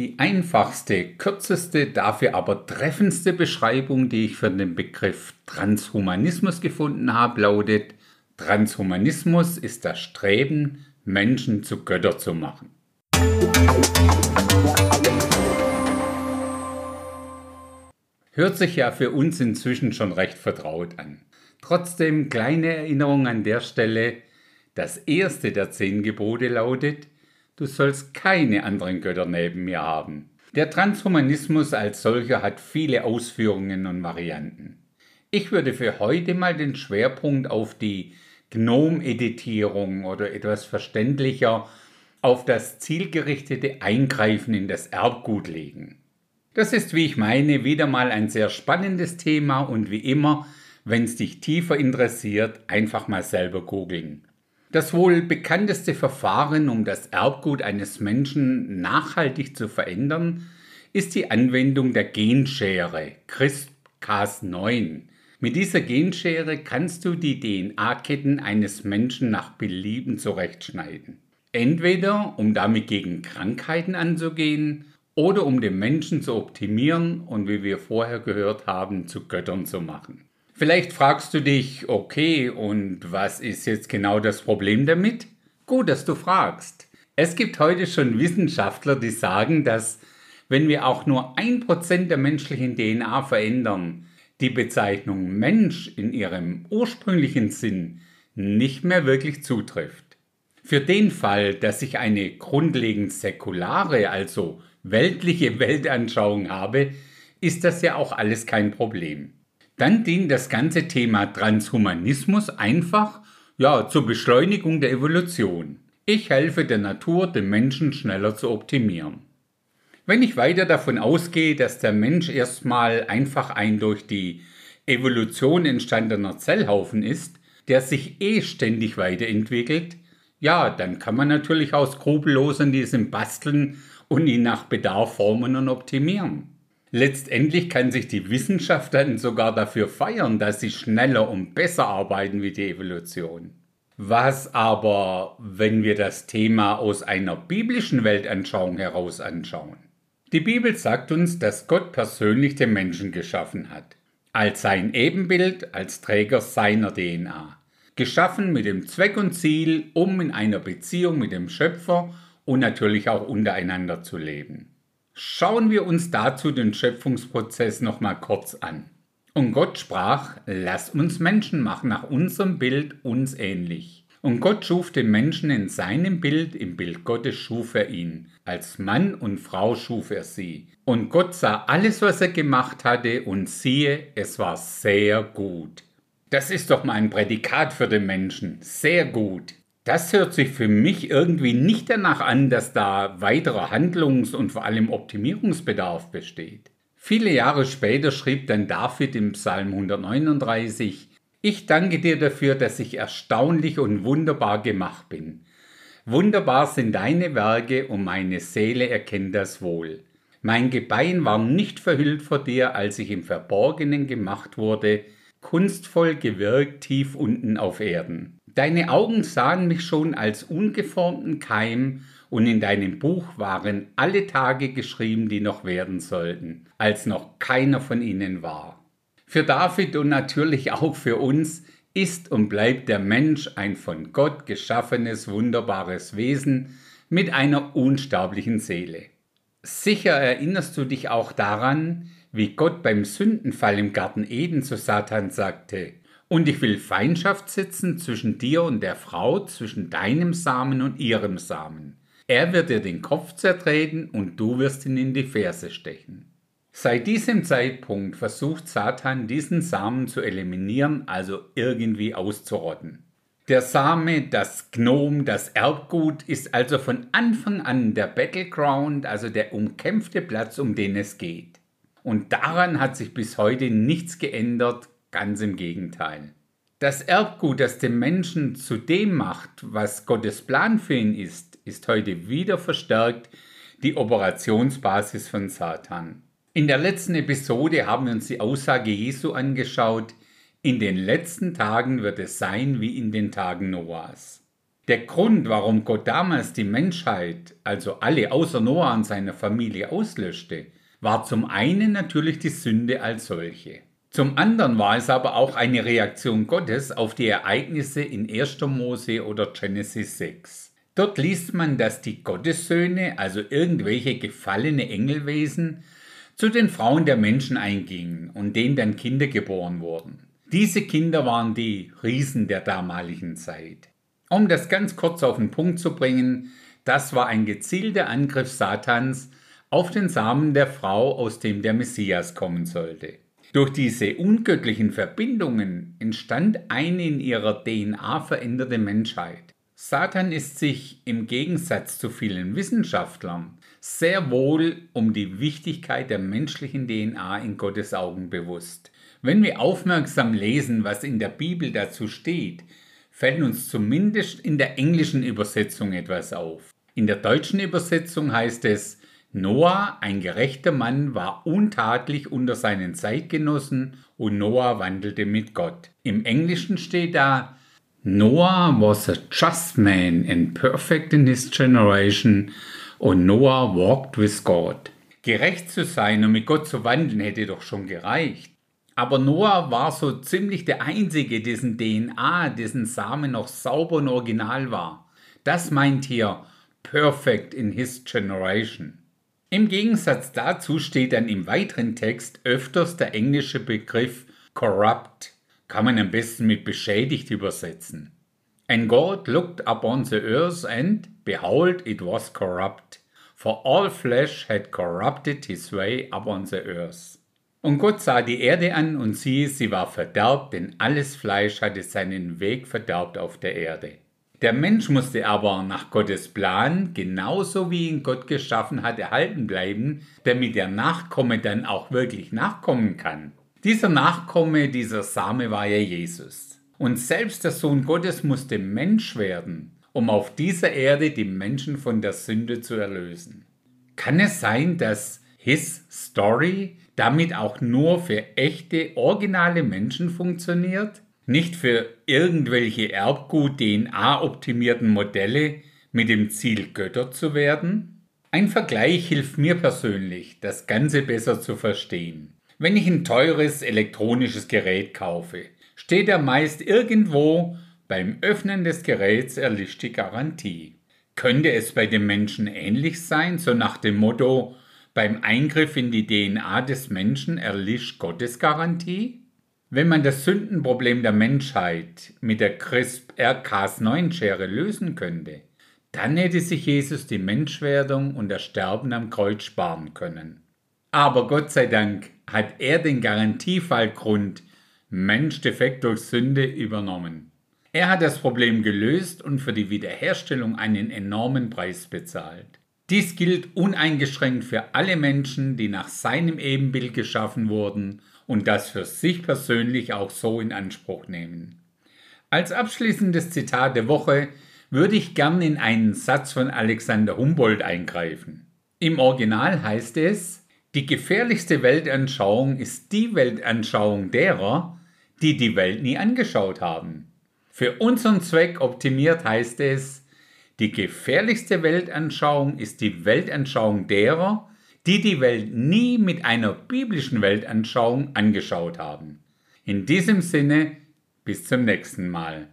Die einfachste, kürzeste, dafür aber treffendste Beschreibung, die ich für den Begriff Transhumanismus gefunden habe, lautet, Transhumanismus ist das Streben, Menschen zu Götter zu machen. Hört sich ja für uns inzwischen schon recht vertraut an. Trotzdem kleine Erinnerung an der Stelle, das erste der zehn Gebote lautet, du sollst keine anderen Götter neben mir haben. Der Transhumanismus als solcher hat viele Ausführungen und Varianten. Ich würde für heute mal den Schwerpunkt auf die Gnome-Editierung oder etwas verständlicher auf das zielgerichtete Eingreifen in das Erbgut legen. Das ist, wie ich meine, wieder mal ein sehr spannendes Thema und wie immer, wenn es dich tiefer interessiert, einfach mal selber googeln. Das wohl bekannteste Verfahren, um das Erbgut eines Menschen nachhaltig zu verändern, ist die Anwendung der Genschere CRISPR-Cas9. Mit dieser Genschere kannst du die DNA-Ketten eines Menschen nach Belieben zurechtschneiden. Entweder um damit gegen Krankheiten anzugehen oder um den Menschen zu optimieren und wie wir vorher gehört haben, zu Göttern zu machen. Vielleicht fragst du dich, okay, und was ist jetzt genau das Problem damit? Gut, dass du fragst. Es gibt heute schon Wissenschaftler, die sagen, dass wenn wir auch nur ein Prozent der menschlichen DNA verändern, die Bezeichnung Mensch in ihrem ursprünglichen Sinn nicht mehr wirklich zutrifft. Für den Fall, dass ich eine grundlegend säkulare, also weltliche Weltanschauung habe, ist das ja auch alles kein Problem. Dann dient das ganze Thema Transhumanismus einfach ja, zur Beschleunigung der Evolution. Ich helfe der Natur, den Menschen schneller zu optimieren. Wenn ich weiter davon ausgehe, dass der Mensch erstmal einfach ein durch die Evolution entstandener Zellhaufen ist, der sich eh ständig weiterentwickelt, ja, dann kann man natürlich auch skrupellos an diesem basteln und ihn nach Bedarf formen und optimieren. Letztendlich kann sich die Wissenschaft dann sogar dafür feiern, dass sie schneller und besser arbeiten wie die Evolution. Was aber, wenn wir das Thema aus einer biblischen Weltanschauung heraus anschauen? Die Bibel sagt uns, dass Gott persönlich den Menschen geschaffen hat, als sein Ebenbild, als Träger seiner DNA, geschaffen mit dem Zweck und Ziel, um in einer Beziehung mit dem Schöpfer und natürlich auch untereinander zu leben. Schauen wir uns dazu den Schöpfungsprozess nochmal kurz an. Und Gott sprach, lass uns Menschen machen nach unserem Bild uns ähnlich. Und Gott schuf den Menschen in seinem Bild, im Bild Gottes schuf er ihn. Als Mann und Frau schuf er sie. Und Gott sah alles, was er gemacht hatte, und siehe, es war sehr gut. Das ist doch mal ein Prädikat für den Menschen. Sehr gut. Das hört sich für mich irgendwie nicht danach an, dass da weiterer Handlungs- und vor allem Optimierungsbedarf besteht. Viele Jahre später schrieb dann David im Psalm 139, Ich danke dir dafür, dass ich erstaunlich und wunderbar gemacht bin. Wunderbar sind deine Werke und meine Seele erkennt das wohl. Mein Gebein war nicht verhüllt vor dir, als ich im Verborgenen gemacht wurde, kunstvoll gewirkt tief unten auf Erden. Deine Augen sahen mich schon als ungeformten Keim, und in deinem Buch waren alle Tage geschrieben, die noch werden sollten, als noch keiner von ihnen war. Für David und natürlich auch für uns ist und bleibt der Mensch ein von Gott geschaffenes, wunderbares Wesen mit einer unsterblichen Seele. Sicher erinnerst du dich auch daran, wie Gott beim Sündenfall im Garten Eden zu Satan sagte, und ich will Feindschaft setzen zwischen dir und der Frau, zwischen deinem Samen und ihrem Samen. Er wird dir den Kopf zertreten und du wirst ihn in die Ferse stechen. Seit diesem Zeitpunkt versucht Satan diesen Samen zu eliminieren, also irgendwie auszurotten. Der Same, das Gnom, das Erbgut ist also von Anfang an der Battleground, also der umkämpfte Platz, um den es geht. Und daran hat sich bis heute nichts geändert, Ganz im Gegenteil. Das Erbgut, das den Menschen zu dem macht, was Gottes Plan für ihn ist, ist heute wieder verstärkt die Operationsbasis von Satan. In der letzten Episode haben wir uns die Aussage Jesu angeschaut, in den letzten Tagen wird es sein wie in den Tagen Noahs. Der Grund, warum Gott damals die Menschheit, also alle außer Noah und seiner Familie, auslöschte, war zum einen natürlich die Sünde als solche. Zum anderen war es aber auch eine Reaktion Gottes auf die Ereignisse in 1. Mose oder Genesis 6. Dort liest man, dass die Gottessöhne, also irgendwelche gefallene Engelwesen, zu den Frauen der Menschen eingingen und denen dann Kinder geboren wurden. Diese Kinder waren die Riesen der damaligen Zeit. Um das ganz kurz auf den Punkt zu bringen, das war ein gezielter Angriff Satans auf den Samen der Frau, aus dem der Messias kommen sollte. Durch diese ungöttlichen Verbindungen entstand eine in ihrer DNA veränderte Menschheit. Satan ist sich im Gegensatz zu vielen Wissenschaftlern sehr wohl um die Wichtigkeit der menschlichen DNA in Gottes Augen bewusst. Wenn wir aufmerksam lesen, was in der Bibel dazu steht, fällt uns zumindest in der englischen Übersetzung etwas auf. In der deutschen Übersetzung heißt es, Noah, ein gerechter Mann, war untadelig unter seinen Zeitgenossen und Noah wandelte mit Gott. Im Englischen steht da, Noah was a just man and perfect in his generation und Noah walked with God. Gerecht zu sein und mit Gott zu wandeln hätte doch schon gereicht. Aber Noah war so ziemlich der Einzige, dessen DNA, dessen Samen noch sauber und original war. Das meint hier perfect in his generation. Im Gegensatz dazu steht dann im weiteren Text öfters der englische Begriff corrupt, kann man am besten mit beschädigt übersetzen. And God looked upon the earth and, behold, it was corrupt, for all flesh had corrupted his way upon the earth. Und Gott sah die Erde an und siehe, sie war verderbt, denn alles Fleisch hatte seinen Weg verderbt auf der Erde. Der Mensch musste aber nach Gottes Plan, genauso wie ihn Gott geschaffen hat, erhalten bleiben, damit der Nachkomme dann auch wirklich nachkommen kann. Dieser Nachkomme, dieser Same war ja Jesus. Und selbst der Sohn Gottes musste Mensch werden, um auf dieser Erde die Menschen von der Sünde zu erlösen. Kann es sein, dass His Story damit auch nur für echte, originale Menschen funktioniert, nicht für irgendwelche Erbgut-DNA-optimierten Modelle mit dem Ziel, Götter zu werden? Ein Vergleich hilft mir persönlich, das Ganze besser zu verstehen. Wenn ich ein teures elektronisches Gerät kaufe, steht er meist irgendwo beim Öffnen des Geräts erlischt die Garantie. Könnte es bei dem Menschen ähnlich sein, so nach dem Motto, beim Eingriff in die DNA des Menschen erlischt Gottes Garantie? Wenn man das Sündenproblem der Menschheit mit der CRISP-R-Cas9-Schere lösen könnte, dann hätte sich Jesus die Menschwerdung und das Sterben am Kreuz sparen können. Aber Gott sei Dank hat er den Garantiefallgrund Mensch defekt durch Sünde übernommen. Er hat das Problem gelöst und für die Wiederherstellung einen enormen Preis bezahlt. Dies gilt uneingeschränkt für alle Menschen, die nach seinem Ebenbild geschaffen wurden und das für sich persönlich auch so in Anspruch nehmen. Als abschließendes Zitat der Woche würde ich gern in einen Satz von Alexander Humboldt eingreifen. Im Original heißt es, die gefährlichste Weltanschauung ist die Weltanschauung derer, die die Welt nie angeschaut haben. Für unseren Zweck optimiert heißt es, die gefährlichste Weltanschauung ist die Weltanschauung derer, die die Welt nie mit einer biblischen Weltanschauung angeschaut haben. In diesem Sinne, bis zum nächsten Mal.